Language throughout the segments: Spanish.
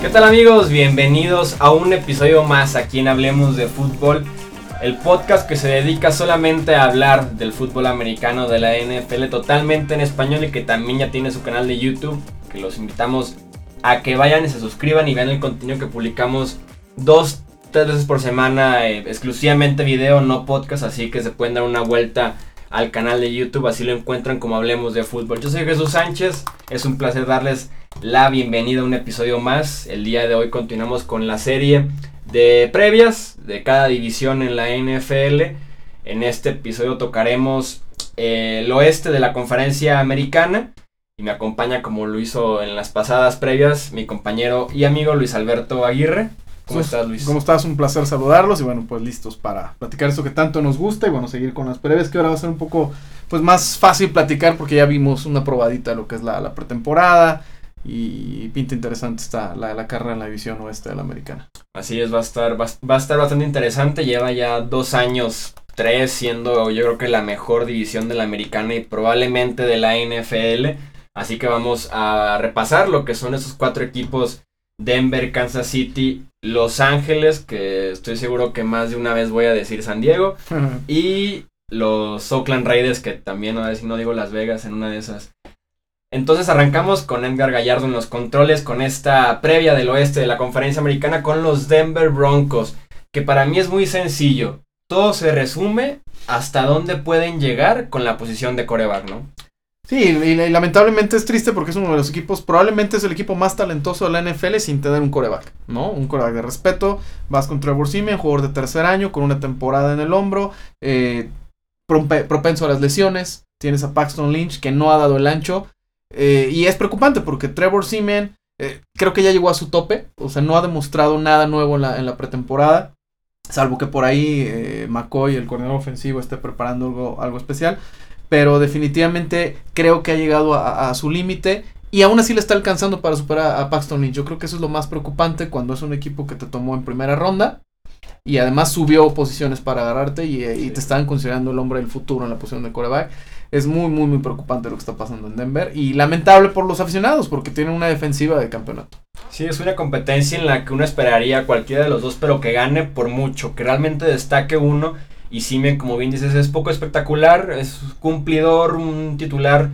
¿Qué tal amigos? Bienvenidos a un episodio más aquí en Hablemos de Fútbol, el podcast que se dedica solamente a hablar del fútbol americano de la NFL totalmente en español y que también ya tiene su canal de YouTube, que los invitamos a que vayan y se suscriban y vean el contenido que publicamos dos, tres veces por semana, eh, exclusivamente video, no podcast, así que se pueden dar una vuelta al canal de YouTube, así lo encuentran como hablemos de fútbol. Yo soy Jesús Sánchez, es un placer darles la bienvenida a un episodio más. El día de hoy continuamos con la serie de previas de cada división en la NFL. En este episodio tocaremos eh, el oeste de la conferencia americana. Y me acompaña como lo hizo en las pasadas previas mi compañero y amigo Luis Alberto Aguirre. ¿Cómo estás, Luis? ¿Cómo estás? Un placer saludarlos y bueno, pues listos para platicar esto que tanto nos gusta y bueno, seguir con las previas que ahora va a ser un poco pues más fácil platicar porque ya vimos una probadita de lo que es la, la pretemporada y pinta interesante está la, la carrera en la división oeste de la americana. Así es, va a estar, va, va a estar bastante interesante. Lleva ya dos años, tres, siendo yo creo que la mejor división de la americana y probablemente de la NFL. Así que vamos a repasar lo que son esos cuatro equipos. Denver, Kansas City, Los Ángeles, que estoy seguro que más de una vez voy a decir San Diego. y los Oakland Raiders, que también, a ver si no digo Las Vegas en una de esas. Entonces arrancamos con Edgar Gallardo en los controles, con esta previa del oeste de la conferencia americana con los Denver Broncos, que para mí es muy sencillo. Todo se resume hasta dónde pueden llegar con la posición de coreback, ¿no? Sí, y, lamentablemente es triste porque es uno de los equipos, probablemente es el equipo más talentoso de la NFL sin tener un coreback, ¿no? Un coreback de respeto. Vas con Trevor Simeon, jugador de tercer año, con una temporada en el hombro, eh, propenso a las lesiones. Tienes a Paxton Lynch que no ha dado el ancho. Eh, y es preocupante porque Trevor Simeon eh, creo que ya llegó a su tope. O sea, no ha demostrado nada nuevo en la, en la pretemporada. Salvo que por ahí eh, McCoy, el coordinador ofensivo, esté preparando algo, algo especial. Pero definitivamente creo que ha llegado a, a su límite. Y aún así le está alcanzando para superar a Paxton Lynch. Yo creo que eso es lo más preocupante cuando es un equipo que te tomó en primera ronda. Y además subió posiciones para agarrarte y, y te estaban considerando el hombre del futuro en la posición de coreback es muy, muy, muy preocupante lo que está pasando en Denver. Y lamentable por los aficionados, porque tienen una defensiva de campeonato. Sí, es una competencia en la que uno esperaría cualquiera de los dos, pero que gane por mucho, que realmente destaque uno. Y Simeon, como bien dices, es poco espectacular, es cumplidor, un titular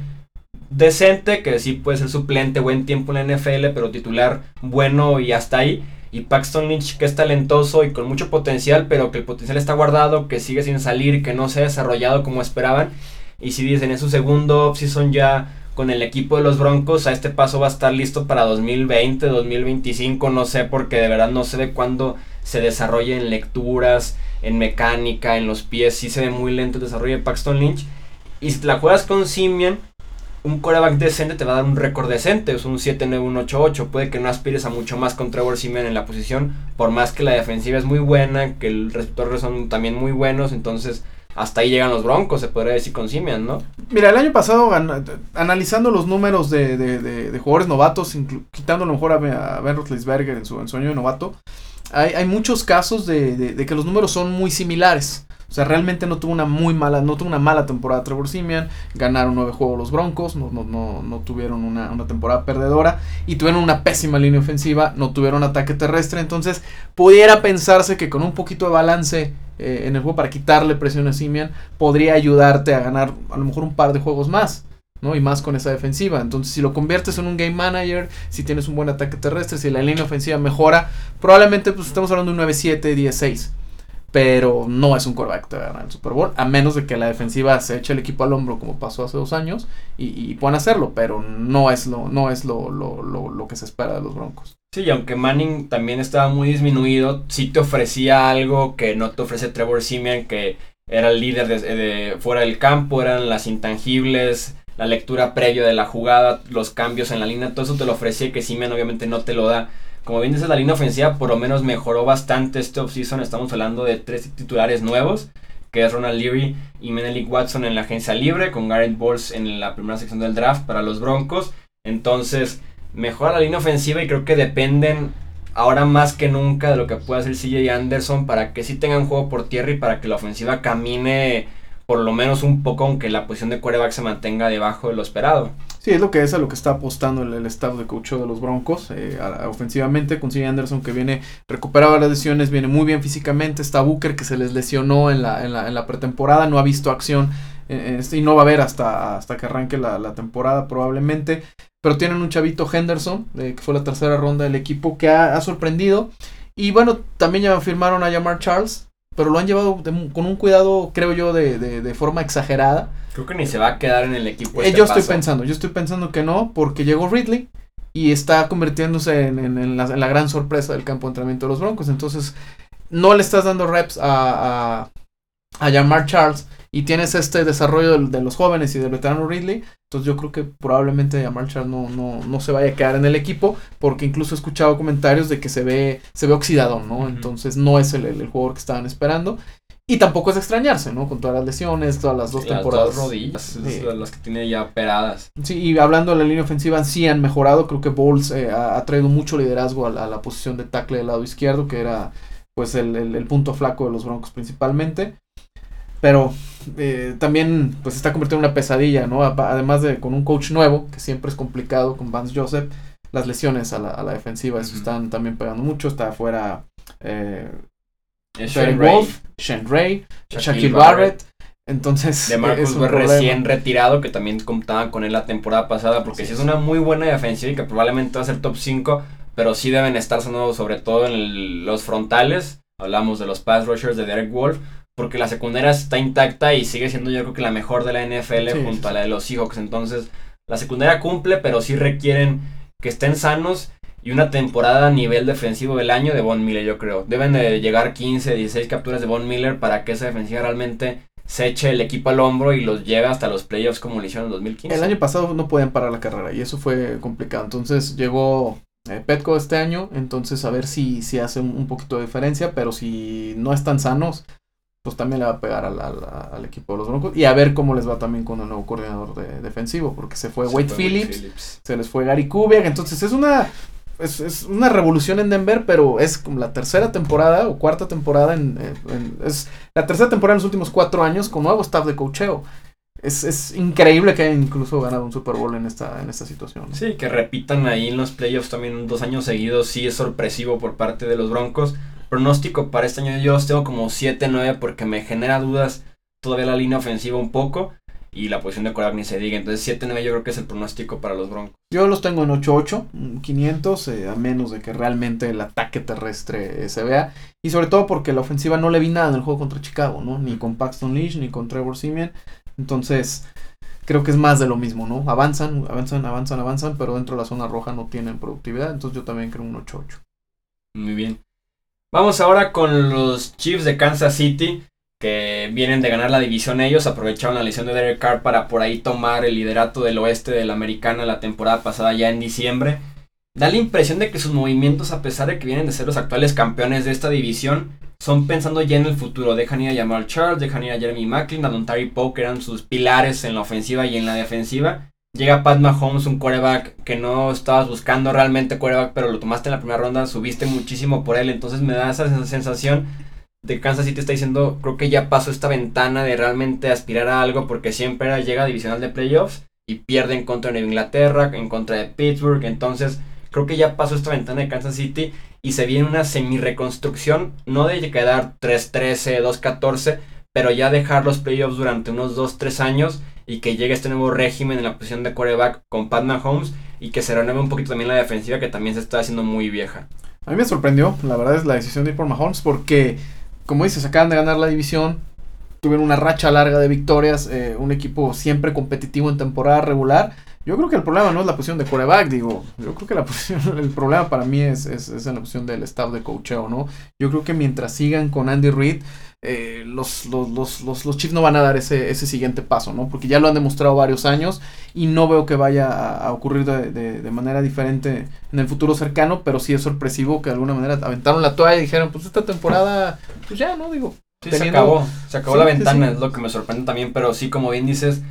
decente, que sí puede ser suplente, buen tiempo en la NFL, pero titular bueno y hasta ahí. Y Paxton Lynch, que es talentoso y con mucho potencial, pero que el potencial está guardado, que sigue sin salir, que no se ha desarrollado como esperaban. Y si dicen, es su segundo offseason ya con el equipo de los Broncos, a este paso va a estar listo para 2020, 2025, no sé, porque de verdad no sé de cuándo se desarrolla en lecturas, en mecánica, en los pies, sí se ve muy lento el desarrollo de Paxton Lynch. Y si te la juegas con Simian, un coreback decente te va a dar un récord decente, es un 7-9-1-8-8. Puede que no aspires a mucho más con Trevor Simeon en la posición, por más que la defensiva es muy buena, que el receptores son también muy buenos, entonces hasta ahí llegan los Broncos, se podría decir con Simeon, ¿no? Mira, el año pasado, analizando los números de, de, de, jugadores novatos, quitando a lo mejor a, a Ben Roethlisberger en su, en su año de novato, hay, hay muchos casos de, que los números son muy similares. O sea, realmente no tuvo una muy mala, no tuvo una mala temporada Trevor Simeon. Ganaron nueve juegos los Broncos, no, no, no, no tuvieron una, una, temporada perdedora. Y tuvieron una pésima línea ofensiva, no tuvieron ataque terrestre. Entonces, pudiera pensarse que con un poquito de balance eh, en el juego para quitarle presión a Simeon, podría ayudarte a ganar a lo mejor un par de juegos más. ¿No? Y más con esa defensiva. Entonces, si lo conviertes en un game manager, si tienes un buen ataque terrestre, si la línea ofensiva mejora, probablemente pues estamos hablando de un 9-7, 10-6 pero no es un quarterback que ganar el Super Bowl, a menos de que la defensiva se eche el equipo al hombro como pasó hace dos años y, y puedan hacerlo, pero no es lo, no es lo, lo, lo, lo, que se espera de los Broncos. Sí, y aunque Manning también estaba muy disminuido, sí te ofrecía algo que no te ofrece Trevor Simeon, que era el líder de, de fuera del campo, eran las intangibles, la lectura previa de la jugada, los cambios en la línea, todo eso te lo ofrecía que Simeon obviamente no te lo da. Como bien dices, la línea ofensiva por lo menos mejoró bastante este offseason. Estamos hablando de tres titulares nuevos, que es Ronald Leary y Menelik Watson en la agencia libre, con Garrett Bowles en la primera sección del draft para los Broncos. Entonces, mejora la línea ofensiva y creo que dependen ahora más que nunca de lo que pueda hacer CJ Anderson para que sí tengan juego por tierra y para que la ofensiva camine por lo menos un poco, aunque la posición de quarterback se mantenga debajo de lo esperado. Sí, es lo que es a lo que está apostando el, el staff de coach de los Broncos. Eh, ofensivamente con Anderson que viene recuperado las lesiones, viene muy bien físicamente. Está Booker que se les lesionó en la, en la, en la pretemporada, no ha visto acción eh, este, y no va a haber hasta, hasta que arranque la, temporada probablemente. Pero tienen un chavito Henderson, eh, que fue la tercera ronda del equipo, que ha, sorprendido. Y bueno, también ya firmaron a Yamar Charles, pero lo han llevado con un cuidado, creo yo, de, de, forma exagerada. Creo que ni se va a quedar en el equipo. Eh, este yo estoy pensando, yo estoy pensando que no, porque llegó Ridley y está convirtiéndose en, en, la, gran sorpresa del campo de entrenamiento de los Broncos. Entonces, no le estás dando reps a, a, a Jamar Charles y tienes este desarrollo de, los jóvenes y del veterano Ridley, entonces yo creo que probablemente Jamar Charles no, no, no, se vaya a quedar en el equipo, porque incluso he escuchado comentarios de que se ve, se ve oxidado, ¿no? Entonces no es el, el, jugador que estaban esperando. Y tampoco es de extrañarse, ¿no? Con todas las lesiones, todas las dos temporadas. Las dos rodillas, las que tiene ya operadas. Sí, y hablando de la línea ofensiva, sí han mejorado. Creo que Bowles eh, ha, traído mucho liderazgo a la, a la, posición de tackle del lado izquierdo, que era pues el, el, el punto flaco de los Broncos principalmente. Pero eh, también pues está convirtiendo en una pesadilla, ¿no? Además de con un coach nuevo, que siempre es complicado con Vance Joseph, las lesiones a la, a la defensiva, eso están también pegando mucho, está afuera eh, Shane Wolf, Shane Ray, Shaquille Barrett. Entonces, de Marcus recién retirado, que también contaban con él la temporada pasada, porque si es una muy buena defensiva y que probablemente va a ser top 5, pero sí deben estar sonando sobre todo en los frontales. Hablamos de los pass rushers de Derek Wolf, porque la secundaria está intacta y sigue siendo yo creo que la mejor de la NFL junto a la de los Seahawks. Entonces, la secundaria cumple, pero sí requieren que estén sanos y una temporada a nivel defensivo del año de Von Miller, yo creo. Deben de llegar 15, 16 capturas de Von Miller para que esa defensiva realmente se eche el equipo al hombro y los lleve hasta los playoffs como lo hicieron en 2015. El año pasado no podían parar la carrera y eso fue complicado. Entonces llegó eh, Petco este año, entonces a ver si, si hace un, poquito de diferencia, pero si no están sanos, pues también le va a pegar al, al, equipo de los Broncos. Y a ver cómo les va también con el nuevo coordinador de, defensivo, porque se fue Wade Phillips, se les fue Gary Kubiak, entonces es una es, una revolución en Denver, pero es como la tercera temporada o cuarta temporada en, es la tercera temporada en los últimos cuatro años con nuevo staff de cocheo. Es, es, increíble que hayan incluso ganado un Super Bowl en esta, en esta situación. Sí, que repitan ahí en los playoffs también dos años seguidos, sí es sorpresivo por parte de los Broncos pronóstico para este año yo los tengo como 7-9 porque me genera dudas todavía la línea ofensiva un poco y la posición de quarterback ni se diga. Entonces 7-9 yo creo que es el pronóstico para los Broncos. Yo los tengo en 8-8, 500, eh, a menos de que realmente el ataque terrestre eh, se vea. Y sobre todo porque la ofensiva no le vi nada en el juego contra Chicago, ¿no? Ni con Paxton Lynch, ni con Trevor Simeon. Entonces creo que es más de lo mismo, ¿no? Avanzan, avanzan, avanzan, avanzan, pero dentro de la zona roja no tienen productividad. Entonces yo también creo un 8-8. Muy bien. Vamos ahora con los Chiefs de Kansas City, que vienen de ganar la división ellos, aprovecharon la lesión de Derek Carr para por ahí tomar el liderato del oeste de la americana la temporada pasada ya en diciembre. Da la impresión de que sus movimientos, a pesar de que vienen de ser los actuales campeones de esta división, son pensando ya en el futuro. Dejan ir a Jamal Charles, dejan ir a Jeremy Macklin, a Don Terry Poe, que eran sus pilares en la ofensiva y en la defensiva. Llega Pat Mahomes, un quarterback que no estabas buscando realmente quarterback, pero lo tomaste en la primera ronda, subiste muchísimo por él, entonces me da esa sensación de Kansas City está diciendo, creo que ya pasó esta ventana de realmente aspirar a algo, porque siempre llega a divisional de playoffs y pierde en contra de Inglaterra, en contra de Pittsburgh, entonces creo que ya pasó esta ventana de Kansas City y se viene una semi-reconstrucción, no de quedar 3-13, 2-14, pero ya dejar los playoffs durante unos 2-3 años y que llegue este nuevo régimen en la posición de quarterback con Pat Mahomes y que se renueve un poquito también la defensiva que también se está haciendo muy vieja. A mí me sorprendió, la verdad es la decisión de ir por Mahomes porque, como dices, acaban de ganar la división, tuvieron una racha larga de victorias, eh, un equipo siempre competitivo en temporada regular. Yo creo que el problema no es la posición de quarterback, digo, yo creo que la posición, el problema para mí es, es, es en la posición del staff de coacheo, ¿no? Yo creo que mientras sigan con Andy Reid, eh, los, los, los, los, Chiefs no van a dar ese, ese siguiente paso, ¿no? Porque ya lo han demostrado varios años y no veo que vaya a, ocurrir de, de, manera diferente en el futuro cercano, pero sí es sorpresivo que de alguna manera aventaron la toalla y dijeron, pues esta temporada, pues ya, ¿no? Digo. se acabó, se acabó la ventana, es lo que me sorprende también, pero sí, como bien dices,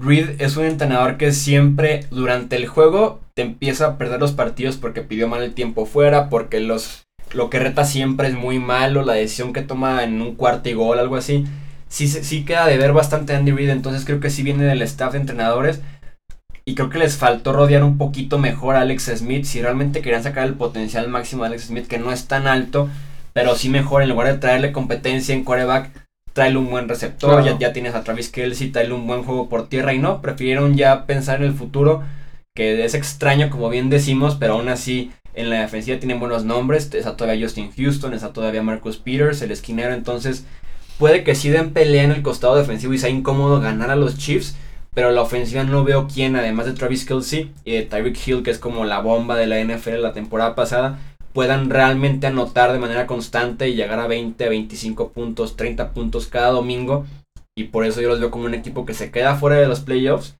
Reed es un entrenador que siempre durante el juego te empieza a perder los partidos porque pidió mal el tiempo fuera, porque los lo que reta siempre es muy malo, la decisión que toma en un cuarto y gol, algo así. sí, sí queda de ver bastante Andy Reid, entonces creo que sí viene del staff de entrenadores. Y creo que les faltó rodear un poquito mejor a Alex Smith. Si realmente querían sacar el potencial máximo de Alex Smith, que no es tan alto, pero sí mejor. En lugar de traerle competencia en quarterback, traerle un buen receptor. Ya, ya, tienes a Travis Kelsey, traerle un buen juego por tierra. Y no, prefirieron ya pensar en el futuro, que es extraño, como bien decimos, pero aún así en la defensiva tienen buenos nombres. Está todavía Justin Houston, está todavía Marcus Peters, el esquinero. Entonces, puede que sí den pelea en el costado defensivo y sea incómodo ganar a los Chiefs pero la ofensiva no veo quién, además de Travis Kelsey y de Tyreek Hill, que es como la bomba de la NFL la temporada pasada, puedan realmente anotar de manera constante y llegar a 20, 25 puntos, 30 puntos cada domingo. Y por eso yo los veo como un equipo que se queda fuera de los playoffs.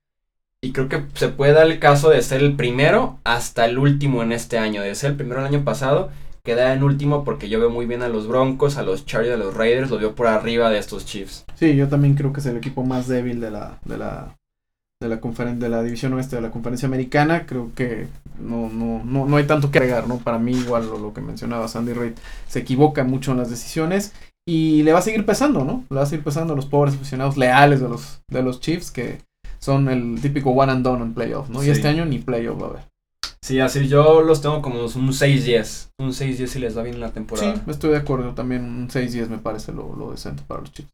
Y creo que se puede dar el caso de ser el primero hasta el último en este año. De ser el primero el año pasado, queda en último porque yo veo muy bien a los Broncos, a los Chargers, a los Raiders. Lo veo por arriba de estos Chiefs. Sí, yo también creo que es el equipo más débil de la, de la, de la de la división oeste de la conferencia americana creo que no no no no hay tanto que agregar no para mí igual lo, que mencionaba Sandy Reid se equivoca mucho en las decisiones y le va a seguir pesando no le va a seguir pesando a los pobres aficionados leales de los de los Chiefs que son el típico one and done en playoff no y este año ni playoff va a haber Sí, así yo los tengo como un 6-10. Un 6-10 si les va bien la temporada. Sí, estoy de acuerdo. También un 6-10 me parece lo, lo decente para los Chiefs.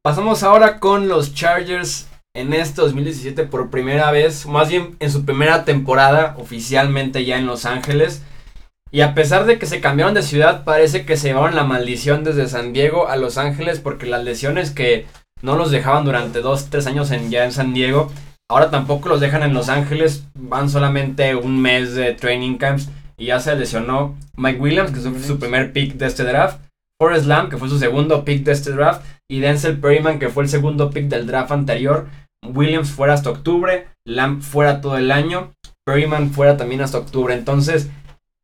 Pasamos ahora con los Chargers en este 2017 por primera vez, más bien en su primera temporada oficialmente ya en Los Ángeles. Y a pesar de que se cambiaron de ciudad, parece que se llevaron la maldición desde San Diego a Los Ángeles porque las lesiones que no los dejaban durante 2-3 años en, ya en San Diego, ahora tampoco los dejan en Los Ángeles, van solamente un mes de training camps y ya se lesionó Mike Williams, que es su primer pick de este draft, Forrest Lamb, que fue su segundo pick de este draft, y Denzel Perryman, que fue el segundo pick del draft anterior. Williams fuera hasta octubre, Lamb fuera todo el año, Perryman fuera también hasta octubre. Entonces,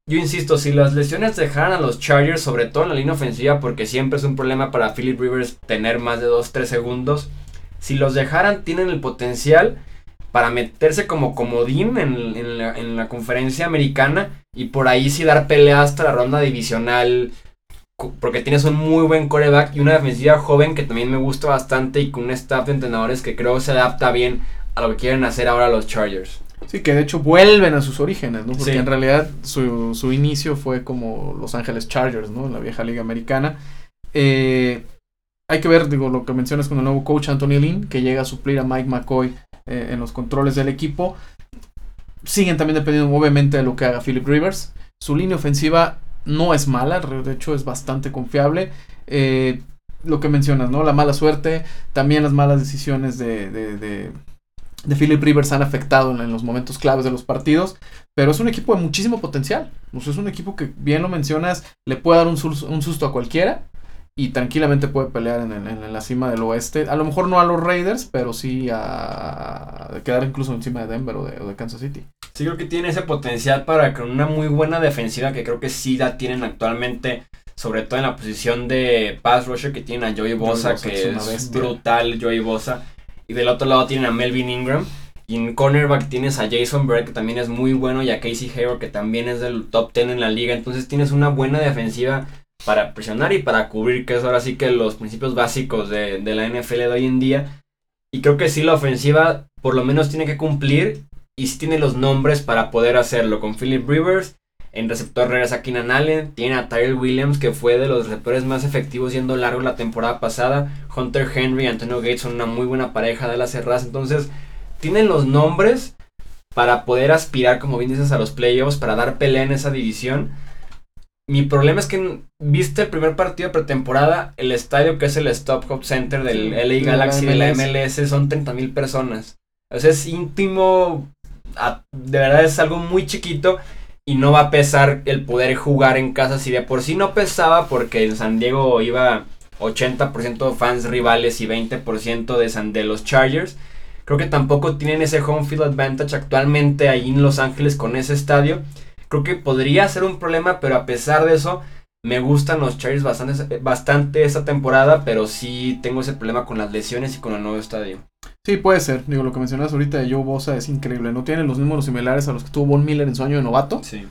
yo insisto, si las lesiones dejaran a los Chargers, sobre todo en la línea ofensiva, porque siempre es un problema para Philip Rivers tener más de 2-3 segundos, si los dejaran, tienen el potencial para meterse como comodín en, la, en la conferencia americana y por ahí sí dar pelea hasta la ronda divisional porque tienes un muy buen coreback y una defensiva joven que también me gusta bastante y con un staff de entrenadores que creo se adapta bien a lo que quieren hacer ahora los Chargers. Sí, que de hecho vuelven a sus orígenes, ¿no? Porque en realidad su, su, inicio fue como Los Ángeles Chargers, ¿no? En la vieja liga americana. Eh, hay que ver, digo, lo que mencionas con el nuevo coach Anthony Lynn, que llega a suplir a Mike McCoy eh, en los controles del equipo. Siguen también dependiendo, obviamente, de lo que haga Philip Rivers. Su línea ofensiva no es mala, de hecho es bastante confiable. Eh, lo que mencionas, ¿no? La mala suerte, también las malas decisiones de, de, de, de Philip Rivers han afectado en, los momentos claves de los partidos, pero es un equipo de muchísimo potencial. es un equipo que, bien lo mencionas, le puede dar un, un susto a cualquiera y tranquilamente puede pelear en, en, la cima del oeste. A lo mejor no a los Raiders, pero sí a, quedar incluso encima de Denver o de, Kansas City. Sí, creo que tiene ese potencial para con una muy buena defensiva que creo que sí la tienen actualmente. Sobre todo en la posición de pass rusher que tienen a Joey Bosa, que es, brutal Joey Bosa. Y del otro lado tienen a Melvin Ingram. Y en cornerback tienes a Jason Bird, que también es muy bueno, y a Casey Hayward, que también es del top 10 en la liga. Entonces tienes una buena defensiva para presionar y para cubrir, que es ahora sí que los principios básicos de, la NFL de hoy en día. Y creo que sí la ofensiva por lo menos tiene que cumplir y sí tiene los nombres para poder hacerlo. Con Philip Rivers, en receptor regresa Keenan Allen, tiene a Tyrell Williams, que fue de los receptores más efectivos yendo largo la temporada pasada. Hunter Henry y Antonio Gates son una muy buena pareja de las cerradas. Entonces, tienen los nombres para poder aspirar, como bien dices, a los playoffs, para dar pelea en esa división. Mi problema es que viste el primer partido de pretemporada, el estadio que es el Stop Hop Center del LA Galaxy de la MLS son 30 mil personas. O sea, es íntimo, de verdad es algo muy chiquito y no va a pesar el poder jugar en casa si de por sí no pesaba porque en San Diego iba 80% fans rivales y 20% de, San, de los Chargers. Creo que tampoco tienen ese home field advantage actualmente ahí en Los Ángeles con ese estadio. Creo que podría ser un problema, pero a pesar de eso, me gustan los Chargers bastante, bastante esta temporada, pero sí tengo ese problema con las lesiones y con el nuevo estadio. Sí, puede ser. Digo, lo que mencionas ahorita de Joe Bosa es increíble. No tiene los números similares a los que tuvo Von Miller en su año de novato. Sí.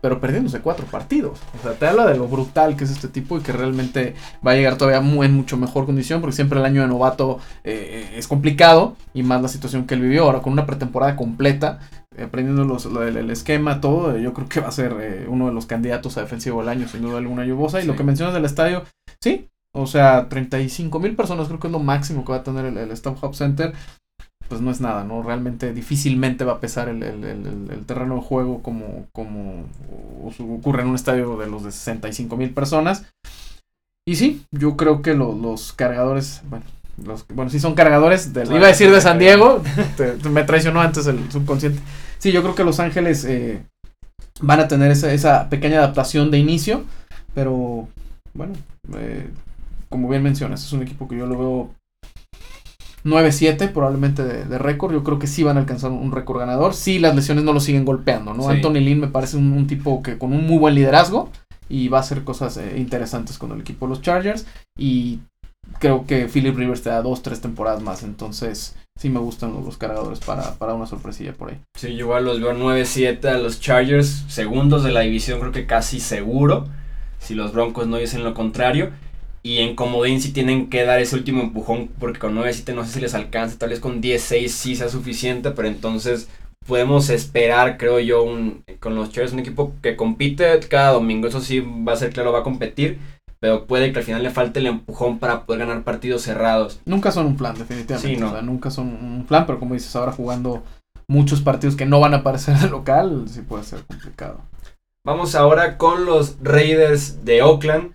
Pero perdiéndose cuatro partidos. O sea, te habla de lo brutal que es este tipo y que realmente va a llegar todavía muy, en mucho mejor condición, porque siempre el año de novato eh, es complicado y más la situación que él vivió ahora con una pretemporada completa, aprendiendo los, el, esquema, todo, yo creo que va a ser eh, uno de los candidatos a defensivo del año, sin duda alguna, Yubosa. Y lo que mencionas del estadio, sí, o sea, 35 mil personas creo que es lo máximo que va a tener el, el Stop Hub Center pues no es nada, ¿no? Realmente difícilmente va a pesar el, terreno de juego como, como ocurre en un estadio de los de 65 mil personas. Y sí, yo creo que los cargadores, bueno, los, bueno, sí son cargadores, iba a decir de San Diego, me traicionó antes el subconsciente. Sí, yo creo que Los Ángeles eh, van a tener esa, esa, pequeña adaptación de inicio, pero bueno, eh, como bien mencionas, es un equipo que yo lo veo 9-7 probablemente de, récord. Yo creo que sí van a alcanzar un récord ganador. Sí, las lesiones no lo siguen golpeando, ¿no? Anthony Lynn me parece un, tipo que con un muy buen liderazgo y va a hacer cosas eh, interesantes con el equipo de los Chargers. Y creo que Philip Rivers te da dos, tres temporadas más. Entonces, sí me gustan los, cargadores para, para, una sorpresilla por ahí. Sí, yo igual los veo 9-7 a los Chargers, segundos de la división, creo que casi seguro. Si los Broncos no dicen lo contrario. Y en comodín sí tienen que dar ese último empujón porque con 9-7 no sé si les alcanza, tal vez con 10-6 sí sea suficiente, pero entonces podemos esperar, creo yo, un, con los Chargers un equipo que compite cada domingo, eso sí va a ser claro, va a competir, pero puede que al final le falte el empujón para poder ganar partidos cerrados. Nunca son un plan, definitivamente. no. nunca son un plan, pero como dices, ahora jugando muchos partidos que no van a aparecer el local, sí puede ser complicado. Vamos ahora con los Raiders de Oakland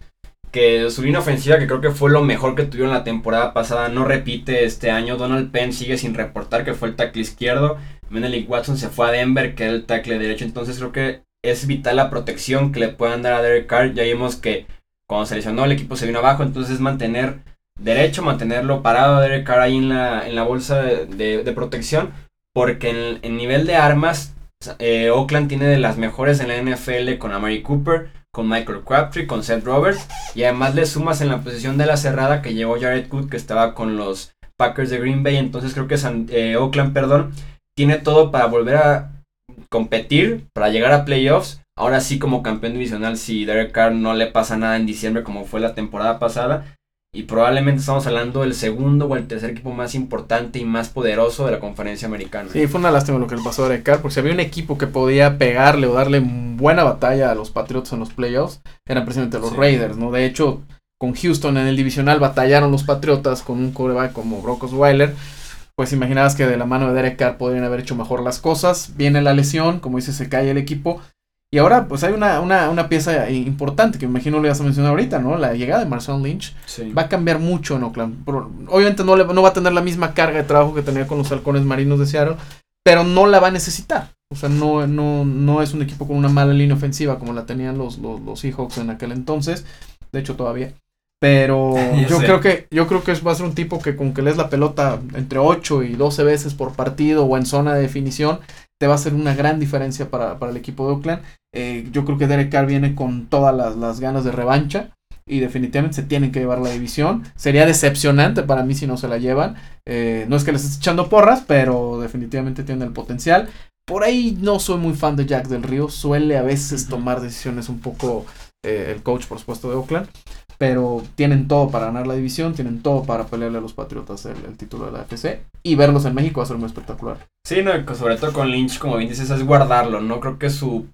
que su línea ofensiva, que creo que fue lo mejor que tuvieron la temporada pasada, no repite este año. Donald Penn sigue sin reportar que fue el tackle izquierdo. Menelik Watson se fue a Denver, que era el tackle derecho. Entonces creo que es vital la protección que le puedan dar a Derek Carr. Ya vimos que cuando se lesionó el equipo se vino abajo. Entonces mantener derecho, mantenerlo parado a Derek Carr ahí en la, en la bolsa de, protección. Porque en el nivel de armas, eh, Oakland tiene de las mejores en la NFL con Amari Cooper con Michael Crabtree, con Seth Roberts. Y además le sumas en la posición de la cerrada que llegó Jared Good, que estaba con los Packers de Green Bay. Entonces creo que eh, Oakland, perdón, tiene todo para volver a competir, para llegar a playoffs. Ahora sí como campeón divisional si Derek Carr no le pasa nada en diciembre como fue la temporada pasada. Y probablemente estamos hablando del segundo o el tercer equipo más importante y más poderoso de la conferencia americana. Sí, fue una lástima lo que le pasó a Derek Carr, porque si había un equipo que podía pegarle o darle buena batalla a los Patriots en los playoffs, eran precisamente los Raiders, ¿no? De hecho, con Houston en el divisional batallaron los Patriotas con un coreback como Brock Osweiler. Pues imaginabas que de la mano de Derek Carr podrían haber hecho mejor las cosas. Viene la lesión, como dice, se cae el equipo. Y ahora, pues hay una, una, una, pieza importante que me imagino le vas a mencionar ahorita, ¿no? La llegada de Marcel Lynch va a cambiar mucho en Oakland. obviamente no, le, no va a tener la misma carga de trabajo que tenía con los halcones marinos de Seattle, pero no la va a necesitar. O sea, no, no, no es un equipo con una mala línea ofensiva como la tenían los, los, los Seahawks en aquel entonces. De hecho, todavía. Pero yo creo que yo creo que va a ser un tipo que con que lees la pelota entre 8 y 12 veces por partido o en zona de definición, te va a hacer una gran diferencia para, para el equipo de Oakland. Eh, yo creo que Derek Carr viene con todas las, ganas de revancha y definitivamente se tienen que llevar la división. Sería decepcionante para mí si no se la llevan. Eh, no es que les esté echando porras, pero definitivamente tienen el potencial. Por ahí no soy muy fan de Jack del Río. Suele a veces tomar decisiones un poco eh, el coach, por supuesto, de Oakland. Pero tienen todo para ganar la división, tienen todo para pelearle a los Patriotas el, título de la FC. Y verlos en México va a ser muy espectacular. Sí, no, sobre todo con Lynch, como bien dices, es guardarlo. No creo que su,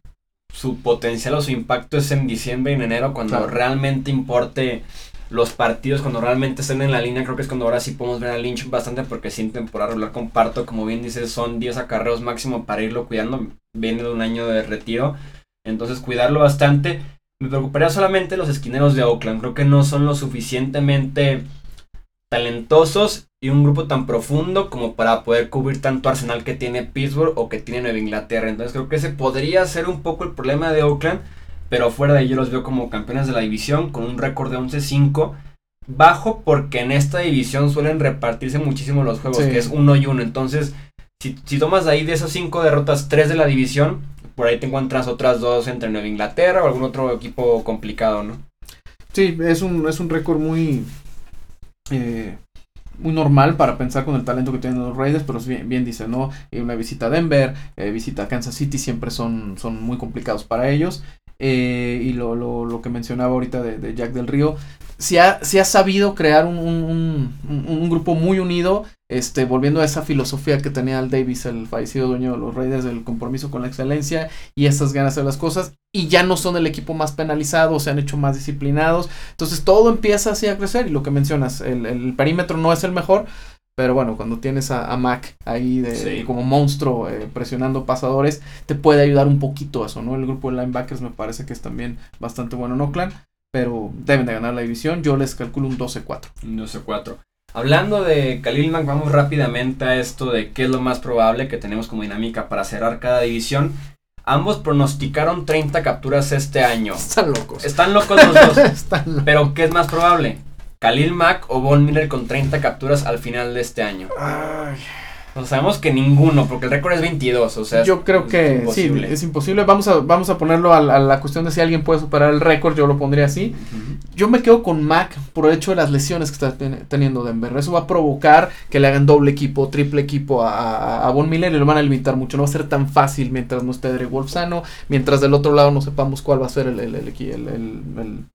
su potencial o su impacto es en diciembre y en enero, cuando realmente importe los partidos, cuando realmente estén en la línea. Creo que es cuando ahora sí podemos ver a Lynch bastante, porque sin temporada regular comparto, como bien dices, son 10 acarreos máximo para irlo cuidando. Viene de un año de retiro. Entonces, cuidarlo bastante. Me preocuparía solamente los esquineros de Oakland. Creo que no son lo suficientemente talentosos y un grupo tan profundo como para poder cubrir tanto arsenal que tiene Pittsburgh o que tiene Nueva Inglaterra. Entonces creo que ese podría ser un poco el problema de Oakland. Pero fuera de ello los veo como campeones de la división con un récord de 11-5. Bajo porque en esta división suelen repartirse muchísimo los juegos, que es uno y uno. Entonces, si, si tomas ahí de esas cinco derrotas, tres de la división, por ahí te encuentras otras dos entre Nueva Inglaterra o algún otro equipo complicado, ¿no? Sí, es un, es un récord muy... Eh, muy normal para pensar con el talento que tienen los Raiders, pero bien, bien dice, ¿no? Y una visita a Denver, eh, visita a Kansas City siempre son, son muy complicados para ellos. Eh, y lo, lo, lo, que mencionaba ahorita de, de, Jack del Río, si ha, si ha sabido crear un, un, un, grupo muy unido, este, volviendo a esa filosofía que tenía Al Davis, el fallecido dueño de los Raiders, del compromiso con la excelencia y esas ganas de las cosas, y ya no son el equipo más penalizado, se han hecho más disciplinados, entonces todo empieza así a crecer, y lo que mencionas, el, el perímetro no es el mejor, pero bueno, cuando tienes a, a Mac ahí de, sí. como monstruo eh, presionando pasadores, te puede ayudar un poquito eso, ¿no? El grupo de linebackers me parece que es también bastante bueno en Oakland, pero deben de ganar la división. Yo les calculo un 12-4. Un 12-4. Hablando de Khalil Mack, vamos rápidamente a esto de qué es lo más probable que tenemos como dinámica para cerrar cada división. Ambos pronosticaron 30 capturas este año. Están locos. Están locos los dos. Están locos. Pero ¿qué es más probable? Khalil Mack o Von Miller con 30 capturas al final de este año. Ay. Sabemos que ninguno, porque el récord es 22, o sea. Yo creo es, que es sí, es imposible. Vamos a, vamos a ponerlo a, a, la cuestión de si alguien puede superar el récord, yo lo pondría así. Uh -huh. Yo me quedo con Mac por el hecho de las lesiones que está ten, teniendo Denver. Eso va a provocar que le hagan doble equipo, triple equipo a, a, a, Von Miller y lo van a limitar mucho. No va a ser tan fácil mientras no esté Derek Wolf sano, mientras del otro lado no sepamos cuál va a ser el, el, el, el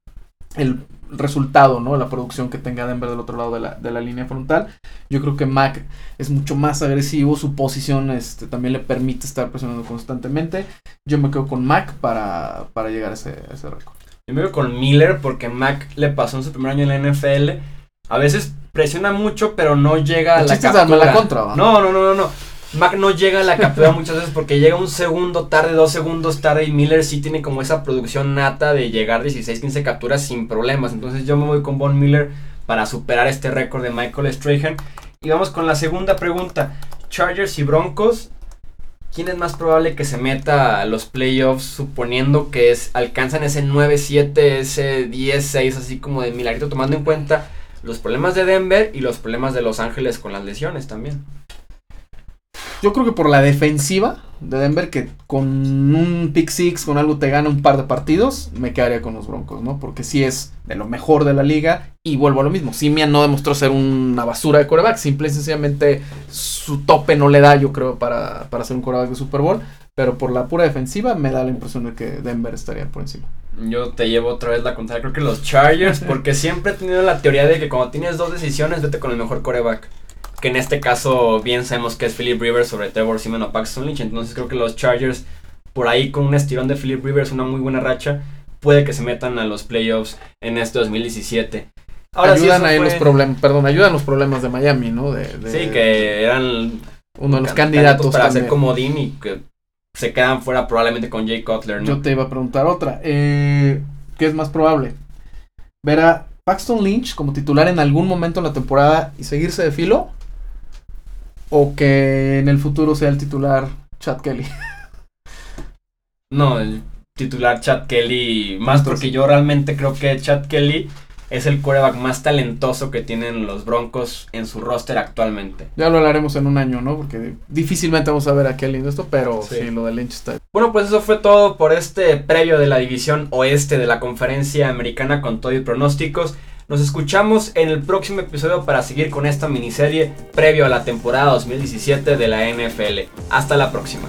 el resultado, ¿no? La producción que tenga Denver del otro lado de la, de la línea frontal. Yo creo que Mac es mucho más agresivo, su posición este, también le permite estar presionando constantemente. Yo me quedo con Mac para, para llegar a ese, a ese récord. Yo me quedo con Miller porque Mac le pasó en su primer año en la NFL. A veces presiona mucho, pero no llega a la captura. la contra. No, no, no, no, no. Mac no llega a la captura muchas veces porque llega un segundo tarde, dos segundos tarde y Miller sí tiene como esa producción nata de llegar 16, 15 capturas sin problemas. Entonces yo me voy con Von Miller para superar este récord de Michael Strahan. Y vamos con la segunda pregunta. Chargers y Broncos. ¿Quién es más probable que se meta a los playoffs suponiendo que es, alcanzan ese 9-7, ese 10-6, así como de milagrito, tomando en cuenta los problemas de Denver y los problemas de Los Ángeles con las lesiones también? Yo creo que por la defensiva de Denver, que con un pick six, con algo te gana un par de partidos, me quedaría con los Broncos, ¿no? Porque sí es de lo mejor de la liga. Y vuelvo a lo mismo. Simian no demostró ser una basura de coreback. Simple y sencillamente su tope no le da, yo creo, para, para ser un coreback de Super Bowl. Pero por la pura defensiva me da la impresión de que Denver estaría por encima. Yo te llevo otra vez la contraria. Creo que los Chargers, porque siempre he tenido la teoría de que cuando tienes dos decisiones, vete con el mejor coreback que en este caso bien sabemos que es Philip Rivers sobre Trevor Simon o Paxton Lynch. Entonces creo que los Chargers, por ahí con un estirón de Philip Rivers, una muy buena racha, puede que se metan a los playoffs en este 2017. Ahora ayudan sí, ahí fue... los problemas, perdón, ayudan los problemas de Miami, ¿no? De, de, sí, que eran uno de los candidatos para también. hacer comodín y que se quedan fuera probablemente con Jay Cutler, ¿no? Yo te iba a preguntar otra. Eh, ¿Qué es más probable? ¿Ver a Paxton Lynch como titular en algún momento en la temporada y seguirse de filo? O que en el futuro sea el titular Chad Kelly. No, el titular Chad Kelly, más Entonces, porque yo realmente creo que Chad Kelly es el quarterback más talentoso que tienen los Broncos en su roster actualmente. Ya lo hablaremos en un año, ¿no? Porque difícilmente vamos a ver a Kelly en esto, pero sí, sí lo de Lynch está. Bueno, pues eso fue todo por este previo de la división oeste de la conferencia americana con todo y pronósticos. Nos escuchamos en el próximo episodio para seguir con esta miniserie previo a la temporada 2017 de la NFL. Hasta la próxima.